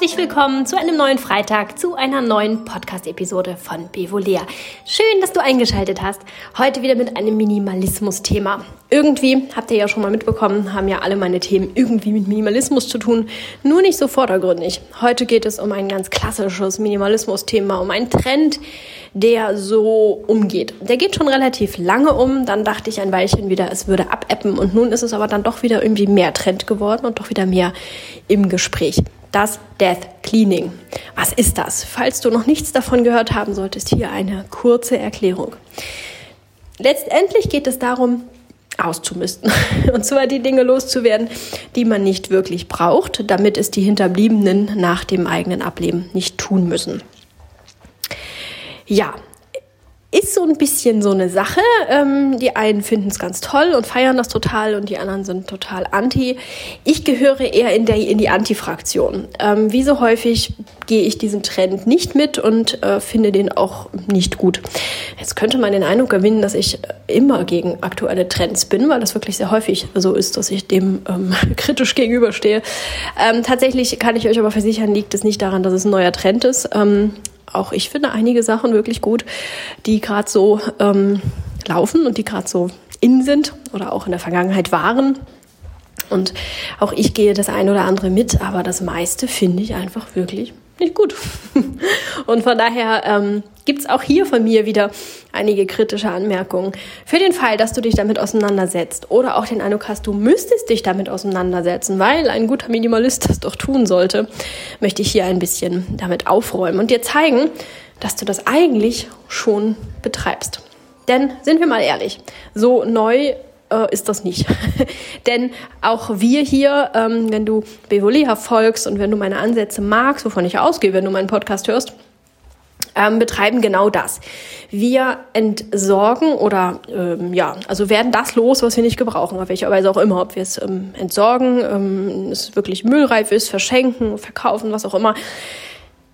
herzlich willkommen zu einem neuen Freitag, zu einer neuen Podcast-Episode von Bevolea. Schön, dass du eingeschaltet hast. Heute wieder mit einem Minimalismus-Thema. Irgendwie, habt ihr ja schon mal mitbekommen, haben ja alle meine Themen irgendwie mit Minimalismus zu tun, nur nicht so vordergründig. Heute geht es um ein ganz klassisches Minimalismus-Thema, um einen Trend, der so umgeht. Der geht schon relativ lange um, dann dachte ich ein Weilchen wieder, es würde abappen und nun ist es aber dann doch wieder irgendwie mehr Trend geworden und doch wieder mehr im Gespräch das Death Cleaning. Was ist das? Falls du noch nichts davon gehört haben solltest, hier eine kurze Erklärung. Letztendlich geht es darum, auszumisten. Und zwar die Dinge loszuwerden, die man nicht wirklich braucht, damit es die Hinterbliebenen nach dem eigenen Ableben nicht tun müssen. Ja, ist so ein bisschen so eine Sache. Ähm, die einen finden es ganz toll und feiern das total und die anderen sind total anti. Ich gehöre eher in, der, in die Anti-Fraktion. Ähm, wie so häufig gehe ich diesen Trend nicht mit und äh, finde den auch nicht gut. Jetzt könnte man den Eindruck gewinnen, dass ich immer gegen aktuelle Trends bin, weil das wirklich sehr häufig so ist, dass ich dem ähm, kritisch gegenüberstehe. Ähm, tatsächlich kann ich euch aber versichern, liegt es nicht daran, dass es ein neuer Trend ist. Auch ich finde einige Sachen wirklich gut, die gerade so ähm, laufen und die gerade so in sind oder auch in der Vergangenheit waren. Und auch ich gehe das ein oder andere mit, aber das meiste finde ich einfach wirklich nicht gut. Und von daher ähm, gibt es auch hier von mir wieder einige kritische Anmerkungen. Für den Fall, dass du dich damit auseinandersetzt oder auch den Eindruck hast, du müsstest dich damit auseinandersetzen, weil ein guter Minimalist das doch tun sollte, möchte ich hier ein bisschen damit aufräumen und dir zeigen, dass du das eigentlich schon betreibst. Denn sind wir mal ehrlich, so neu äh, ist das nicht. Denn auch wir hier, ähm, wenn du Bevolia folgst und wenn du meine Ansätze magst, wovon ich ausgehe, wenn du meinen Podcast hörst, ähm, betreiben genau das. Wir entsorgen oder ähm, ja, also werden das los, was wir nicht gebrauchen, auf welche Weise auch immer, ob wir es ähm, entsorgen, ähm, es wirklich müllreif ist, verschenken, verkaufen, was auch immer.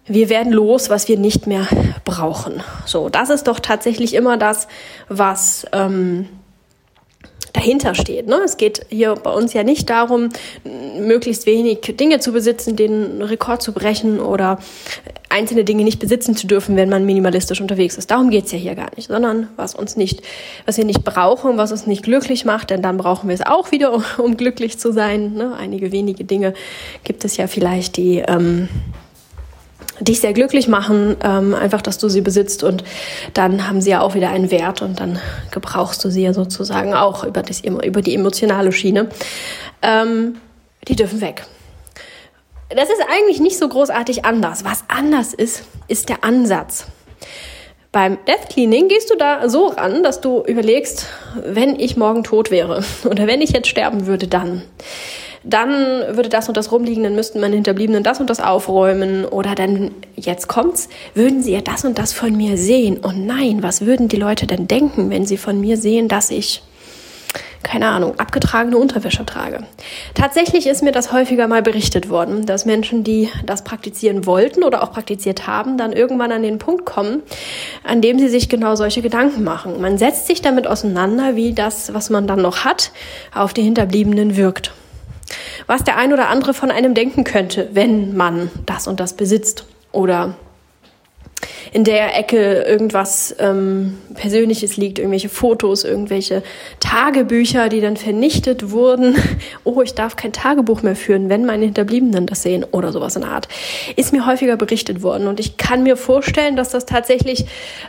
Wir werden los, was wir nicht mehr brauchen. So, das ist doch tatsächlich immer das, was ähm, dahinter steht. Ne? Es geht hier bei uns ja nicht darum, möglichst wenig Dinge zu besitzen, den Rekord zu brechen oder einzelne Dinge nicht besitzen zu dürfen, wenn man minimalistisch unterwegs ist. Darum geht's ja hier gar nicht, sondern was uns nicht, was wir nicht brauchen, was uns nicht glücklich macht, denn dann brauchen wir es auch wieder, um, um glücklich zu sein. Ne? Einige wenige Dinge gibt es ja vielleicht, die ähm, dich sehr glücklich machen, ähm, einfach, dass du sie besitzt und dann haben sie ja auch wieder einen Wert und dann gebrauchst du sie ja sozusagen auch über, das, über die emotionale Schiene. Ähm, die dürfen weg. Das ist eigentlich nicht so großartig anders. Was anders ist, ist der Ansatz. Beim Death Cleaning gehst du da so ran, dass du überlegst, wenn ich morgen tot wäre oder wenn ich jetzt sterben würde, dann dann würde das und das rumliegen, dann müssten meine Hinterbliebenen das und das aufräumen oder dann, jetzt kommt's, würden sie ja das und das von mir sehen. Und nein, was würden die Leute denn denken, wenn sie von mir sehen, dass ich, keine Ahnung, abgetragene Unterwäsche trage? Tatsächlich ist mir das häufiger mal berichtet worden, dass Menschen, die das praktizieren wollten oder auch praktiziert haben, dann irgendwann an den Punkt kommen, an dem sie sich genau solche Gedanken machen. Man setzt sich damit auseinander, wie das, was man dann noch hat, auf die Hinterbliebenen wirkt was der ein oder andere von einem denken könnte, wenn man das und das besitzt oder in der Ecke irgendwas ähm, Persönliches liegt, irgendwelche Fotos, irgendwelche Tagebücher, die dann vernichtet wurden. Oh, ich darf kein Tagebuch mehr führen, wenn meine Hinterbliebenen das sehen oder sowas in der Art. Ist mir häufiger berichtet worden und ich kann mir vorstellen, dass das tatsächlich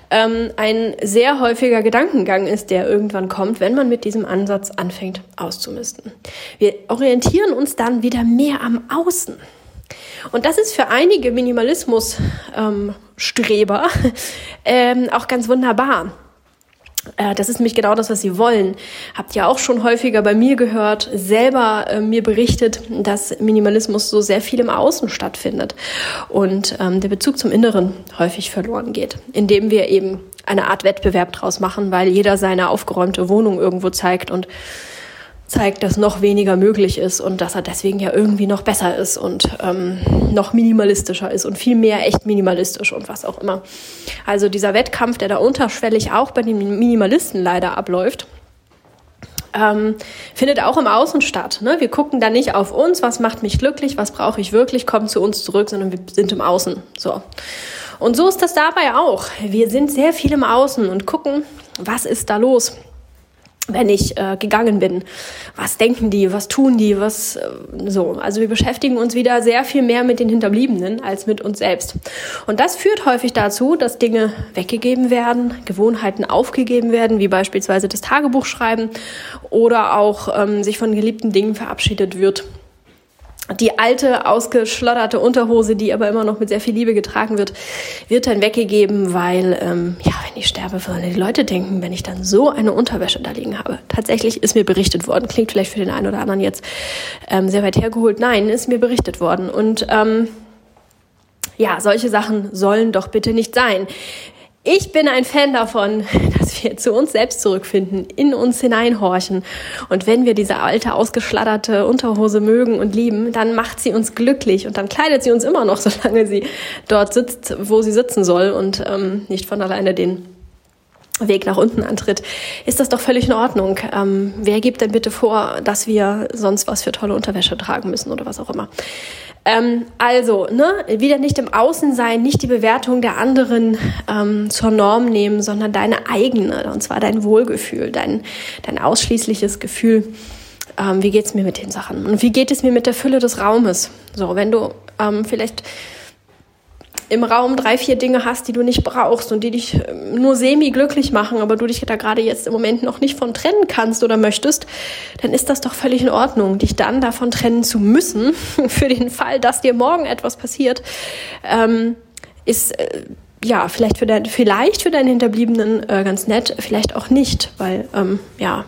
ähm, ein sehr häufiger Gedankengang ist, der irgendwann kommt, wenn man mit diesem Ansatz anfängt auszumisten. Wir orientieren uns dann wieder mehr am Außen. Und das ist für einige Minimalismus-Streber ähm, ähm, auch ganz wunderbar. Äh, das ist nämlich genau das, was sie wollen. Habt ihr auch schon häufiger bei mir gehört, selber äh, mir berichtet, dass Minimalismus so sehr viel im Außen stattfindet und ähm, der Bezug zum Inneren häufig verloren geht, indem wir eben eine Art Wettbewerb draus machen, weil jeder seine aufgeräumte Wohnung irgendwo zeigt und zeigt, dass noch weniger möglich ist und dass er deswegen ja irgendwie noch besser ist und ähm, noch minimalistischer ist und viel mehr echt minimalistisch und was auch immer. Also dieser Wettkampf, der da unterschwellig auch bei den Minimalisten leider abläuft, ähm, findet auch im Außen statt. Ne? Wir gucken da nicht auf uns, was macht mich glücklich, was brauche ich wirklich, kommt zu uns zurück, sondern wir sind im Außen. So. Und so ist das dabei auch. Wir sind sehr viel im Außen und gucken, was ist da los wenn ich äh, gegangen bin. Was denken die, was tun die, was äh, so. Also wir beschäftigen uns wieder sehr viel mehr mit den Hinterbliebenen als mit uns selbst. Und das führt häufig dazu, dass Dinge weggegeben werden, Gewohnheiten aufgegeben werden, wie beispielsweise das Tagebuch schreiben oder auch ähm, sich von geliebten Dingen verabschiedet wird die alte, ausgeschlotterte Unterhose, die aber immer noch mit sehr viel Liebe getragen wird, wird dann weggegeben, weil, ähm, ja, wenn ich sterbe, würden die Leute denken, wenn ich dann so eine Unterwäsche da liegen habe. Tatsächlich ist mir berichtet worden, klingt vielleicht für den einen oder anderen jetzt ähm, sehr weit hergeholt. Nein, ist mir berichtet worden. Und ähm, ja, solche Sachen sollen doch bitte nicht sein. Ich bin ein Fan davon, dass wir zu uns selbst zurückfinden, in uns hineinhorchen. Und wenn wir diese alte, ausgeschlatterte Unterhose mögen und lieben, dann macht sie uns glücklich und dann kleidet sie uns immer noch, solange sie dort sitzt, wo sie sitzen soll und ähm, nicht von alleine den Weg nach unten antritt, ist das doch völlig in Ordnung. Ähm, wer gibt denn bitte vor, dass wir sonst was für tolle Unterwäsche tragen müssen oder was auch immer? Ähm, also, ne, wieder nicht im Außen sein, nicht die Bewertung der anderen ähm, zur Norm nehmen, sondern deine eigene, und zwar dein Wohlgefühl, dein, dein ausschließliches Gefühl. Ähm, wie geht's mir mit den Sachen? Und wie geht es mir mit der Fülle des Raumes? So, wenn du ähm, vielleicht im Raum drei, vier Dinge hast, die du nicht brauchst und die dich ähm, nur semi glücklich machen, aber du dich da gerade jetzt im Moment noch nicht von trennen kannst oder möchtest, dann ist das doch völlig in Ordnung, dich dann davon trennen zu müssen, für den Fall, dass dir morgen etwas passiert, ähm, ist äh, ja vielleicht für dein, vielleicht für deinen Hinterbliebenen äh, ganz nett, vielleicht auch nicht, weil ähm, ja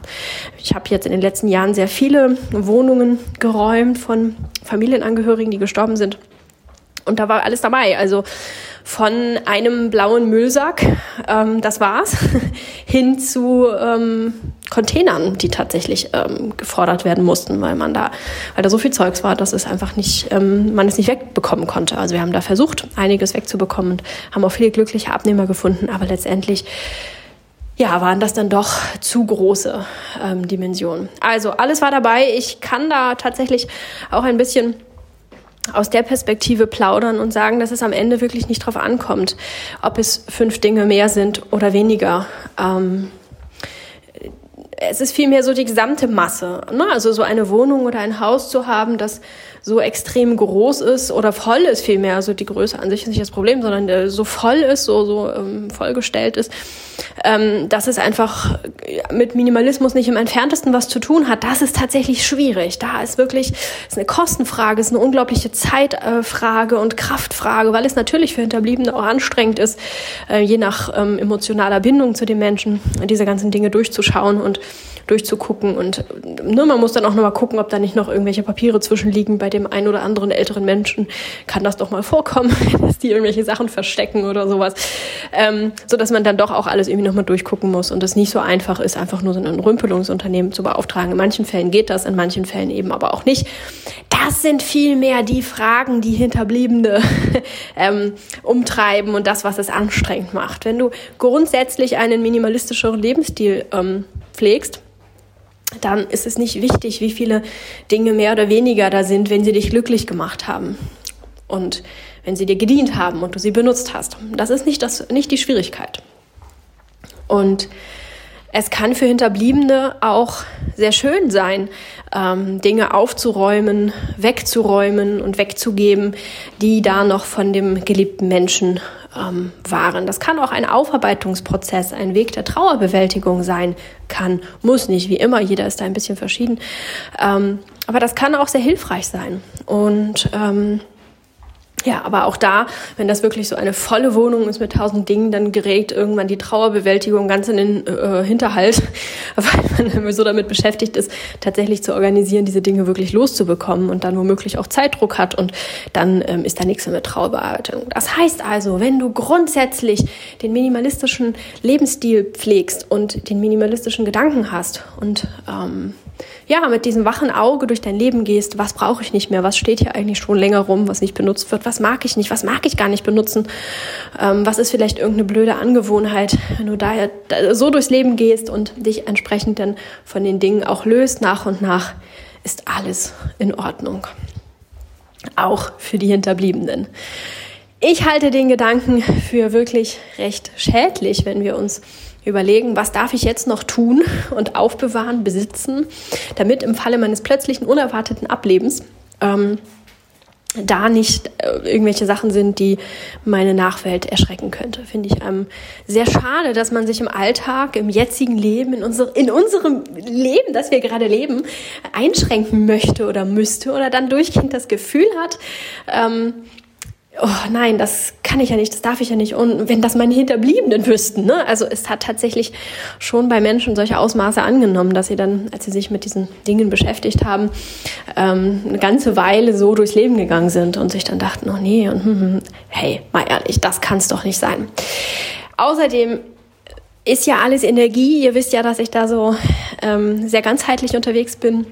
ich habe jetzt in den letzten Jahren sehr viele Wohnungen geräumt von Familienangehörigen, die gestorben sind und da war alles dabei. Also von einem blauen Müllsack, ähm, das war's, hin zu ähm, Containern, die tatsächlich ähm, gefordert werden mussten, weil man da, weil da so viel Zeugs war, dass es einfach nicht, ähm, man es nicht wegbekommen konnte. Also wir haben da versucht, einiges wegzubekommen und haben auch viele glückliche Abnehmer gefunden, aber letztendlich ja, waren das dann doch zu große ähm, Dimensionen. Also alles war dabei. Ich kann da tatsächlich auch ein bisschen aus der Perspektive plaudern und sagen, dass es am Ende wirklich nicht drauf ankommt, ob es fünf Dinge mehr sind oder weniger. Ähm, es ist vielmehr so die gesamte Masse. Ne? Also so eine Wohnung oder ein Haus zu haben, das so extrem groß ist oder voll ist vielmehr. Also die Größe an sich ist nicht das Problem, sondern der so voll ist, so, so ähm, vollgestellt ist, ähm, dass es einfach mit Minimalismus nicht im entferntesten was zu tun hat. Das ist tatsächlich schwierig. Da ist wirklich ist eine Kostenfrage, ist eine unglaubliche Zeitfrage und Kraftfrage, weil es natürlich für Hinterbliebene auch anstrengend ist, äh, je nach ähm, emotionaler Bindung zu den Menschen, diese ganzen Dinge durchzuschauen und durchzugucken. Und ne, man muss dann auch nochmal gucken, ob da nicht noch irgendwelche Papiere zwischenliegen. Bei dem einen oder anderen älteren Menschen kann das doch mal vorkommen, dass die irgendwelche Sachen verstecken oder sowas. Ähm, so dass man dann doch auch alles irgendwie nochmal durchgucken muss und es nicht so einfach ist, einfach nur so ein Rümpelungsunternehmen zu beauftragen. In manchen Fällen geht das, in manchen Fällen eben aber auch nicht. Das sind vielmehr die Fragen, die Hinterbliebene ähm, umtreiben und das, was es anstrengend macht. Wenn du grundsätzlich einen minimalistischeren Lebensstil ähm, pflegst, dann ist es nicht wichtig, wie viele Dinge mehr oder weniger da sind, wenn sie dich glücklich gemacht haben und wenn sie dir gedient haben und du sie benutzt hast. Das ist nicht, das, nicht die Schwierigkeit. Und es kann für Hinterbliebene auch sehr schön sein, ähm, Dinge aufzuräumen, wegzuräumen und wegzugeben, die da noch von dem geliebten Menschen ähm, waren. Das kann auch ein Aufarbeitungsprozess, ein Weg der Trauerbewältigung sein, kann, muss nicht, wie immer, jeder ist da ein bisschen verschieden. Ähm, aber das kann auch sehr hilfreich sein. Und ähm, ja, aber auch da, wenn das wirklich so eine volle Wohnung ist mit tausend Dingen, dann gerät irgendwann die Trauerbewältigung ganz in den äh, Hinterhalt, weil man so damit beschäftigt ist, tatsächlich zu organisieren, diese Dinge wirklich loszubekommen und dann womöglich auch Zeitdruck hat und dann ähm, ist da nichts mehr mit Trauerbearbeitung. Das heißt also, wenn du grundsätzlich den minimalistischen Lebensstil pflegst und den minimalistischen Gedanken hast und ähm, ja, mit diesem wachen Auge durch dein Leben gehst, was brauche ich nicht mehr, was steht hier eigentlich schon länger rum, was nicht benutzt wird, was mag ich nicht, was mag ich gar nicht benutzen, ähm, was ist vielleicht irgendeine blöde Angewohnheit, wenn du da so durchs Leben gehst und dich entsprechend dann von den Dingen auch löst, nach und nach ist alles in Ordnung. Auch für die Hinterbliebenen. Ich halte den Gedanken für wirklich recht schädlich, wenn wir uns überlegen, was darf ich jetzt noch tun und aufbewahren, besitzen, damit im Falle meines plötzlichen unerwarteten Ablebens ähm, da nicht äh, irgendwelche Sachen sind, die meine Nachwelt erschrecken könnte. Finde ich ähm, sehr schade, dass man sich im Alltag, im jetzigen Leben, in, unser, in unserem Leben, das wir gerade leben, einschränken möchte oder müsste oder dann durchgehend das Gefühl hat, ähm, oh nein, das kann ich ja nicht, das darf ich ja nicht. Und wenn das meine Hinterbliebenen wüssten, ne? Also es hat tatsächlich schon bei Menschen solche Ausmaße angenommen, dass sie dann, als sie sich mit diesen Dingen beschäftigt haben, ähm, eine ganze Weile so durchs Leben gegangen sind und sich dann dachten, oh nee, und hm, hm, hey, mal ehrlich, das kann es doch nicht sein. Außerdem ist ja alles Energie. Ihr wisst ja, dass ich da so ähm, sehr ganzheitlich unterwegs bin.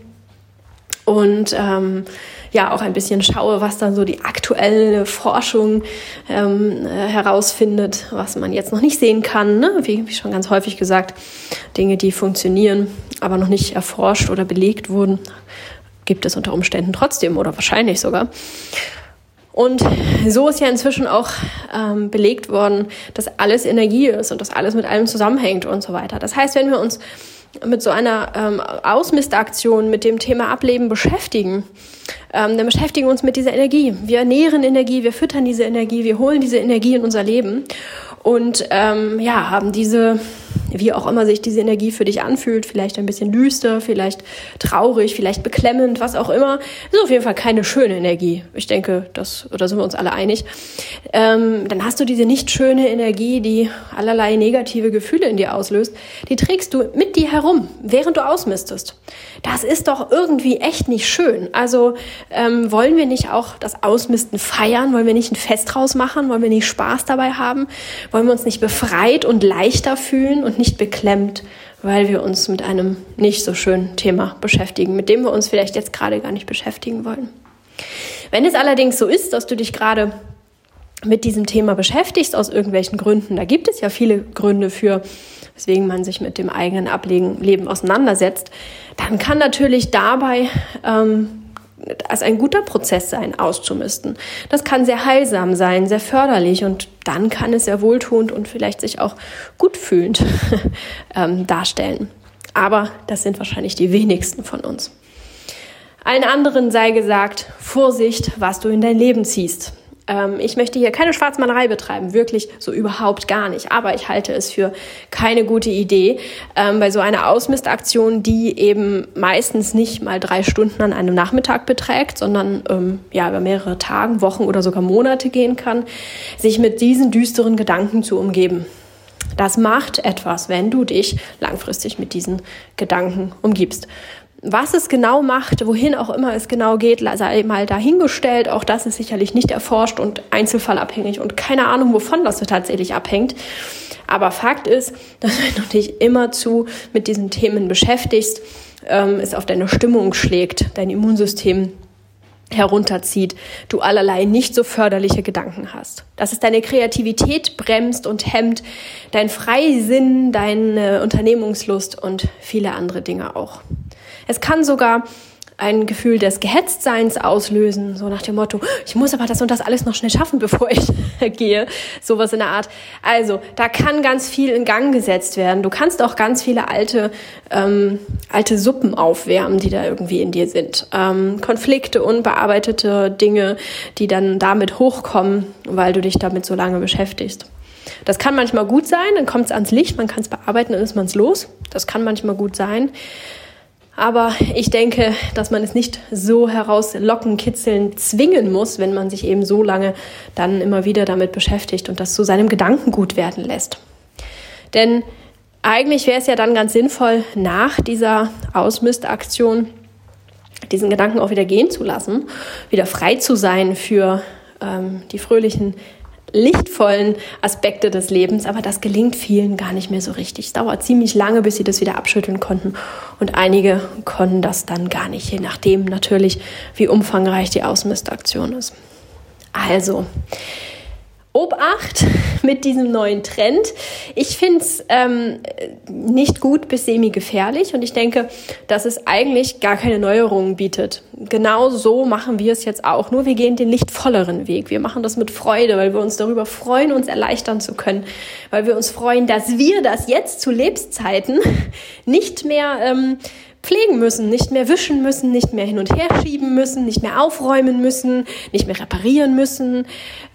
Und ähm, ja auch ein bisschen schaue, was dann so die aktuelle Forschung ähm, äh, herausfindet, was man jetzt noch nicht sehen kann. Ne? Wie, wie schon ganz häufig gesagt, Dinge, die funktionieren, aber noch nicht erforscht oder belegt wurden, gibt es unter Umständen trotzdem oder wahrscheinlich sogar. Und so ist ja inzwischen auch ähm, belegt worden, dass alles Energie ist und dass alles mit allem zusammenhängt und so weiter. Das heißt, wenn wir uns mit so einer ähm, Ausmistaktion mit dem Thema Ableben beschäftigen, ähm, dann beschäftigen wir uns mit dieser Energie. Wir ernähren Energie, wir füttern diese Energie, wir holen diese Energie in unser Leben und ähm, ja, haben diese wie auch immer sich diese Energie für dich anfühlt, vielleicht ein bisschen düster, vielleicht traurig, vielleicht beklemmend, was auch immer, ist auf jeden Fall keine schöne Energie. Ich denke, das, oder sind wir uns alle einig. Ähm, dann hast du diese nicht schöne Energie, die allerlei negative Gefühle in dir auslöst, die trägst du mit dir herum, während du ausmistest. Das ist doch irgendwie echt nicht schön. Also ähm, wollen wir nicht auch das Ausmisten feiern? Wollen wir nicht ein Fest draus machen? Wollen wir nicht Spaß dabei haben? Wollen wir uns nicht befreit und leichter fühlen und nicht beklemmt, weil wir uns mit einem nicht so schönen Thema beschäftigen, mit dem wir uns vielleicht jetzt gerade gar nicht beschäftigen wollen. Wenn es allerdings so ist, dass du dich gerade mit diesem Thema beschäftigst, aus irgendwelchen Gründen, da gibt es ja viele Gründe für, weswegen man sich mit dem eigenen Ablegen Leben auseinandersetzt, dann kann natürlich dabei ähm, als ein guter Prozess sein, auszumisten. Das kann sehr heilsam sein, sehr förderlich und dann kann es sehr wohltuend und vielleicht sich auch gut fühlend ähm, darstellen. Aber das sind wahrscheinlich die wenigsten von uns. Allen anderen sei gesagt, Vorsicht, was du in dein Leben ziehst. Ähm, ich möchte hier keine Schwarzmalerei betreiben, wirklich so überhaupt gar nicht. Aber ich halte es für keine gute Idee, ähm, bei so einer Ausmistaktion, die eben meistens nicht mal drei Stunden an einem Nachmittag beträgt, sondern ähm, ja über mehrere Tage, Wochen oder sogar Monate gehen kann, sich mit diesen düsteren Gedanken zu umgeben. Das macht etwas, wenn du dich langfristig mit diesen Gedanken umgibst. Was es genau macht, wohin auch immer es genau geht, sei mal dahingestellt. Auch das ist sicherlich nicht erforscht und einzelfallabhängig und keine Ahnung, wovon das tatsächlich abhängt. Aber Fakt ist, dass wenn du dich immerzu mit diesen Themen beschäftigst, ähm, es auf deine Stimmung schlägt, dein Immunsystem herunterzieht, du allerlei nicht so förderliche Gedanken hast. Dass es deine Kreativität bremst und hemmt, dein Freisinn, deine Unternehmungslust und viele andere Dinge auch. Es kann sogar ein Gefühl des Gehetztseins auslösen, so nach dem Motto, ich muss aber das und das alles noch schnell schaffen, bevor ich gehe, sowas in der Art. Also, da kann ganz viel in Gang gesetzt werden. Du kannst auch ganz viele alte, ähm, alte Suppen aufwärmen, die da irgendwie in dir sind. Ähm, Konflikte, unbearbeitete Dinge, die dann damit hochkommen, weil du dich damit so lange beschäftigst. Das kann manchmal gut sein, dann kommt es ans Licht, man kann es bearbeiten, dann ist man es los. Das kann manchmal gut sein. Aber ich denke, dass man es nicht so herauslocken, kitzeln, zwingen muss, wenn man sich eben so lange dann immer wieder damit beschäftigt und das zu seinem Gedankengut werden lässt. Denn eigentlich wäre es ja dann ganz sinnvoll, nach dieser Ausmistaktion diesen Gedanken auch wieder gehen zu lassen, wieder frei zu sein für ähm, die fröhlichen lichtvollen Aspekte des Lebens, aber das gelingt vielen gar nicht mehr so richtig. Es dauert ziemlich lange, bis sie das wieder abschütteln konnten und einige konnten das dann gar nicht, je nachdem natürlich, wie umfangreich die Ausmistaktion ist. Also, Obacht mit diesem neuen Trend. Ich finde es ähm, nicht gut bis semi-gefährlich und ich denke, dass es eigentlich gar keine Neuerungen bietet. Genau so machen wir es jetzt auch, nur wir gehen den lichtvolleren Weg. Wir machen das mit Freude, weil wir uns darüber freuen, uns erleichtern zu können, weil wir uns freuen, dass wir das jetzt zu Lebenszeiten nicht mehr ähm, pflegen müssen, nicht mehr wischen müssen, nicht mehr hin und her schieben müssen, nicht mehr aufräumen müssen, nicht mehr reparieren müssen,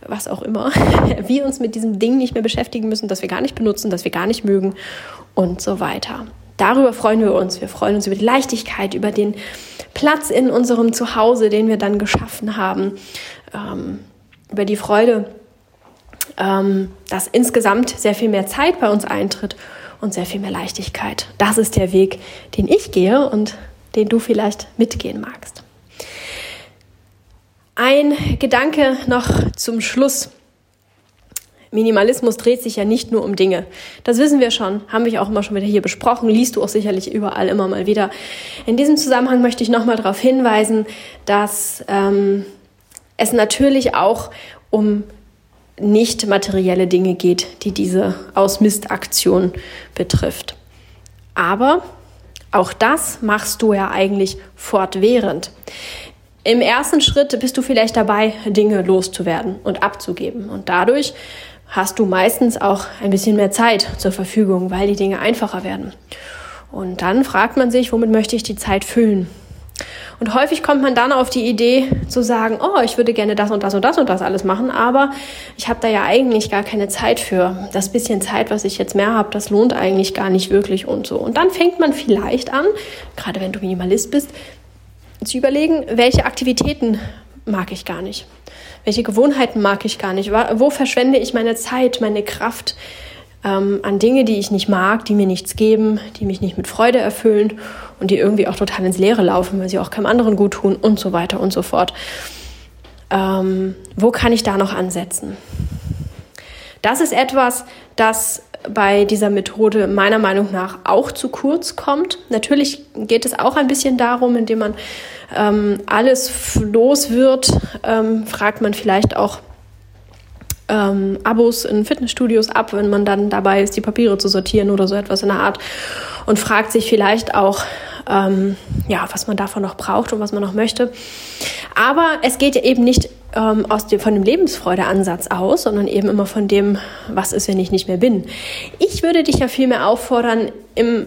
was auch immer. Wir uns mit diesem Ding nicht mehr beschäftigen müssen, das wir gar nicht benutzen, das wir gar nicht mögen und so weiter. Darüber freuen wir uns. Wir freuen uns über die Leichtigkeit, über den Platz in unserem Zuhause, den wir dann geschaffen haben, ähm, über die Freude, ähm, dass insgesamt sehr viel mehr Zeit bei uns eintritt und sehr viel mehr Leichtigkeit. Das ist der Weg, den ich gehe und den du vielleicht mitgehen magst. Ein Gedanke noch zum Schluss. Minimalismus dreht sich ja nicht nur um Dinge. Das wissen wir schon, haben wir auch immer schon wieder hier besprochen, liest du auch sicherlich überall immer mal wieder. In diesem Zusammenhang möchte ich nochmal darauf hinweisen, dass ähm, es natürlich auch um nicht materielle Dinge geht, die diese Ausmistaktion betrifft. Aber auch das machst du ja eigentlich fortwährend. Im ersten Schritt bist du vielleicht dabei, Dinge loszuwerden und abzugeben. Und dadurch hast du meistens auch ein bisschen mehr Zeit zur Verfügung, weil die Dinge einfacher werden. Und dann fragt man sich, womit möchte ich die Zeit füllen? Und häufig kommt man dann auf die Idee zu sagen, oh, ich würde gerne das und das und das und das alles machen, aber ich habe da ja eigentlich gar keine Zeit für. Das bisschen Zeit, was ich jetzt mehr habe, das lohnt eigentlich gar nicht wirklich und so. Und dann fängt man vielleicht an, gerade wenn du Minimalist bist, zu überlegen, welche Aktivitäten mag ich gar nicht. Welche Gewohnheiten mag ich gar nicht? Wo verschwende ich meine Zeit, meine Kraft? Ähm, an Dinge, die ich nicht mag, die mir nichts geben, die mich nicht mit Freude erfüllen und die irgendwie auch total ins Leere laufen, weil sie auch keinem anderen gut tun und so weiter und so fort. Ähm, wo kann ich da noch ansetzen? Das ist etwas, das bei dieser Methode meiner Meinung nach auch zu kurz kommt. Natürlich geht es auch ein bisschen darum, indem man ähm, alles los wird, ähm, fragt man vielleicht auch ähm, Abos in Fitnessstudios ab, wenn man dann dabei ist, die Papiere zu sortieren oder so etwas in der Art und fragt sich vielleicht auch, ähm, ja, was man davon noch braucht und was man noch möchte. Aber es geht ja eben nicht ähm, aus dem, von dem Lebensfreudeansatz aus, sondern eben immer von dem, was ist, wenn ich nicht mehr bin. Ich würde dich ja vielmehr auffordern, im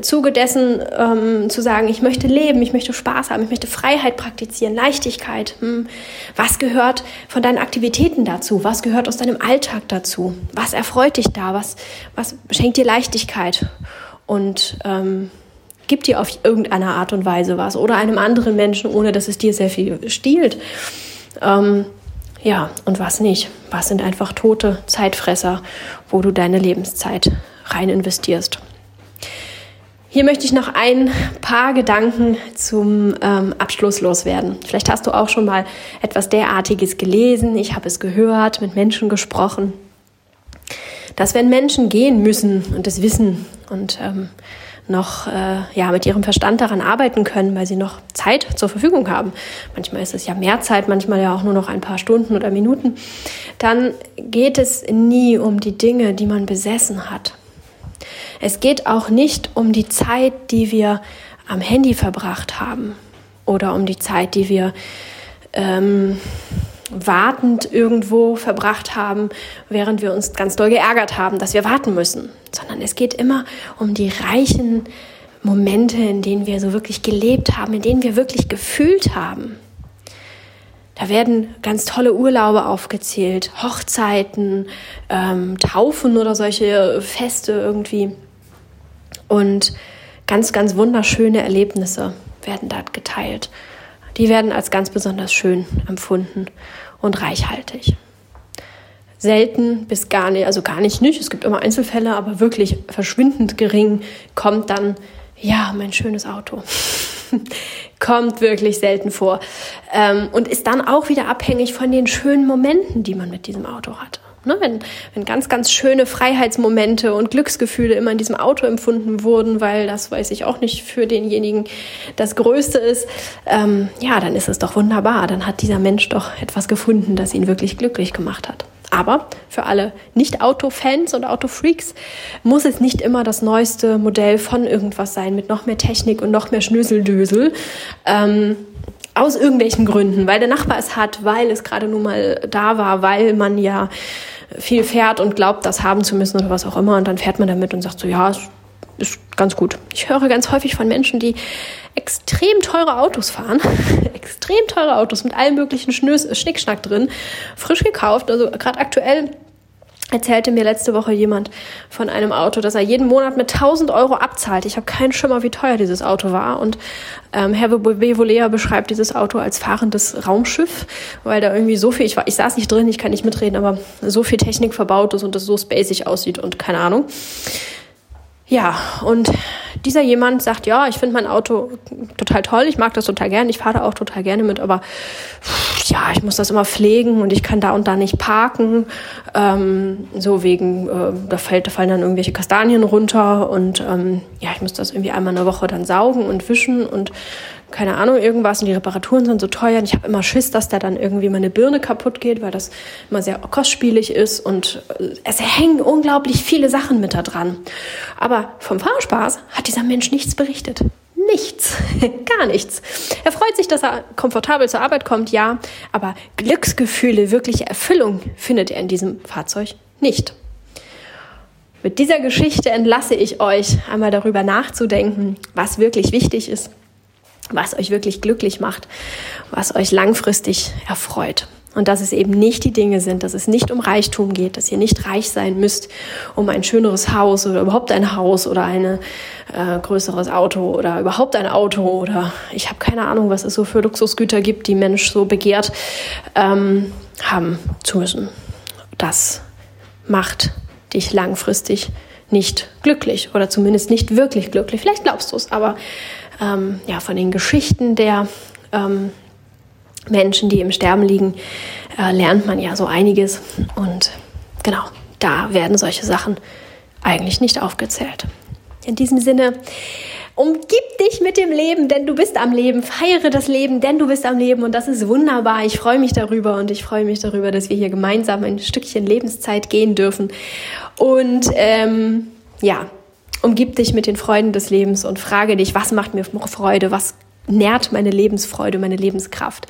Zuge dessen ähm, zu sagen, ich möchte leben, ich möchte Spaß haben, ich möchte Freiheit praktizieren, Leichtigkeit. Hm. Was gehört von deinen Aktivitäten dazu? Was gehört aus deinem Alltag dazu? Was erfreut dich da? Was, was schenkt dir Leichtigkeit? Und ähm, gibt dir auf irgendeine Art und Weise was oder einem anderen Menschen, ohne dass es dir sehr viel stiehlt. Ähm, ja, und was nicht? Was sind einfach tote Zeitfresser, wo du deine Lebenszeit rein investierst? Hier möchte ich noch ein paar Gedanken zum ähm, Abschluss loswerden. Vielleicht hast du auch schon mal etwas derartiges gelesen. Ich habe es gehört, mit Menschen gesprochen, dass wenn Menschen gehen müssen und es wissen und ähm, noch äh, ja mit ihrem Verstand daran arbeiten können, weil sie noch Zeit zur Verfügung haben. Manchmal ist es ja mehr Zeit, manchmal ja auch nur noch ein paar Stunden oder Minuten. Dann geht es nie um die Dinge, die man besessen hat, es geht auch nicht um die Zeit, die wir am Handy verbracht haben oder um die Zeit, die wir ähm, wartend irgendwo verbracht haben, während wir uns ganz doll geärgert haben, dass wir warten müssen, sondern es geht immer um die reichen Momente, in denen wir so wirklich gelebt haben, in denen wir wirklich gefühlt haben. Da werden ganz tolle Urlaube aufgezählt, Hochzeiten, ähm, Taufen oder solche Feste irgendwie. Und ganz, ganz wunderschöne Erlebnisse werden dort geteilt. Die werden als ganz besonders schön empfunden und reichhaltig. Selten bis gar nicht, also gar nicht nicht, es gibt immer Einzelfälle, aber wirklich verschwindend gering kommt dann, ja, mein schönes Auto. Kommt wirklich selten vor. Ähm, und ist dann auch wieder abhängig von den schönen Momenten, die man mit diesem Auto hat. Ne, wenn, wenn ganz, ganz schöne Freiheitsmomente und Glücksgefühle immer in diesem Auto empfunden wurden, weil das weiß ich auch nicht für denjenigen das Größte ist, ähm, ja, dann ist es doch wunderbar. Dann hat dieser Mensch doch etwas gefunden, das ihn wirklich glücklich gemacht hat. Aber für alle Nicht-Auto-Fans und Auto-Freaks muss es nicht immer das neueste Modell von irgendwas sein mit noch mehr Technik und noch mehr Schnöseldösel. Ähm, aus irgendwelchen Gründen, weil der Nachbar es hat, weil es gerade nun mal da war, weil man ja viel fährt und glaubt, das haben zu müssen oder was auch immer. Und dann fährt man damit und sagt so, ja, ist ganz gut. Ich höre ganz häufig von Menschen, die extrem teure Autos fahren, extrem teure Autos mit allen möglichen Schnös Schnickschnack drin, frisch gekauft. Also gerade aktuell erzählte mir letzte Woche jemand von einem Auto, dass er jeden Monat mit 1000 Euro abzahlt. Ich habe keinen Schimmer, wie teuer dieses Auto war. Und ähm, Herr Bevolea beschreibt dieses Auto als fahrendes Raumschiff, weil da irgendwie so viel, ich, war, ich saß nicht drin, ich kann nicht mitreden, aber so viel Technik verbaut ist und das so spacig aussieht und keine Ahnung. Ja, und dieser jemand sagt, ja, ich finde mein Auto total toll, ich mag das total gerne, ich fahre auch total gerne mit, aber ja, ich muss das immer pflegen und ich kann da und da nicht parken. Ähm, so wegen, äh, da, fällt, da fallen dann irgendwelche Kastanien runter und ähm, ja, ich muss das irgendwie einmal in der Woche dann saugen und wischen und keine Ahnung, irgendwas und die Reparaturen sind so teuer und ich habe immer Schiss, dass da dann irgendwie meine Birne kaputt geht, weil das immer sehr kostspielig ist und äh, es hängen unglaublich viele Sachen mit da dran. Aber vom Fahrspaß hat dieser Mensch nichts berichtet. Nichts, gar nichts. Er freut sich, dass er komfortabel zur Arbeit kommt, ja, aber Glücksgefühle, wirkliche Erfüllung findet er in diesem Fahrzeug nicht. Mit dieser Geschichte entlasse ich euch einmal darüber nachzudenken, was wirklich wichtig ist was euch wirklich glücklich macht, was euch langfristig erfreut. Und dass es eben nicht die Dinge sind, dass es nicht um Reichtum geht, dass ihr nicht reich sein müsst, um ein schöneres Haus oder überhaupt ein Haus oder ein äh, größeres Auto oder überhaupt ein Auto oder ich habe keine Ahnung, was es so für Luxusgüter gibt, die Mensch so begehrt, ähm, haben zu müssen. Das macht dich langfristig nicht glücklich oder zumindest nicht wirklich glücklich. Vielleicht glaubst du es, aber ähm, ja, von den Geschichten der ähm, Menschen, die im Sterben liegen, äh, lernt man ja so einiges. Und genau, da werden solche Sachen eigentlich nicht aufgezählt. In diesem Sinne, umgib dich mit dem Leben, denn du bist am Leben. Feiere das Leben, denn du bist am Leben. Und das ist wunderbar. Ich freue mich darüber und ich freue mich darüber, dass wir hier gemeinsam ein Stückchen Lebenszeit gehen dürfen. Und ähm, ja, umgib dich mit den Freuden des Lebens und frage dich, was macht mir Freude, was nährt meine Lebensfreude, meine Lebenskraft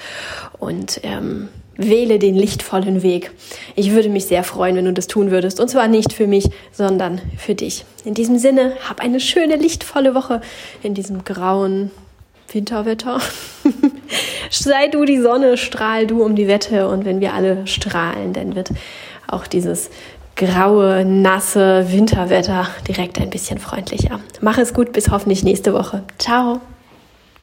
und ähm, wähle den lichtvollen Weg. Ich würde mich sehr freuen, wenn du das tun würdest und zwar nicht für mich, sondern für dich. In diesem Sinne, hab eine schöne lichtvolle Woche in diesem grauen Winterwetter. Sei du die Sonne, strahl du um die Wette und wenn wir alle strahlen, dann wird auch dieses graue, nasse Winterwetter direkt ein bisschen freundlicher. Mach es gut, bis hoffentlich nächste Woche. Ciao.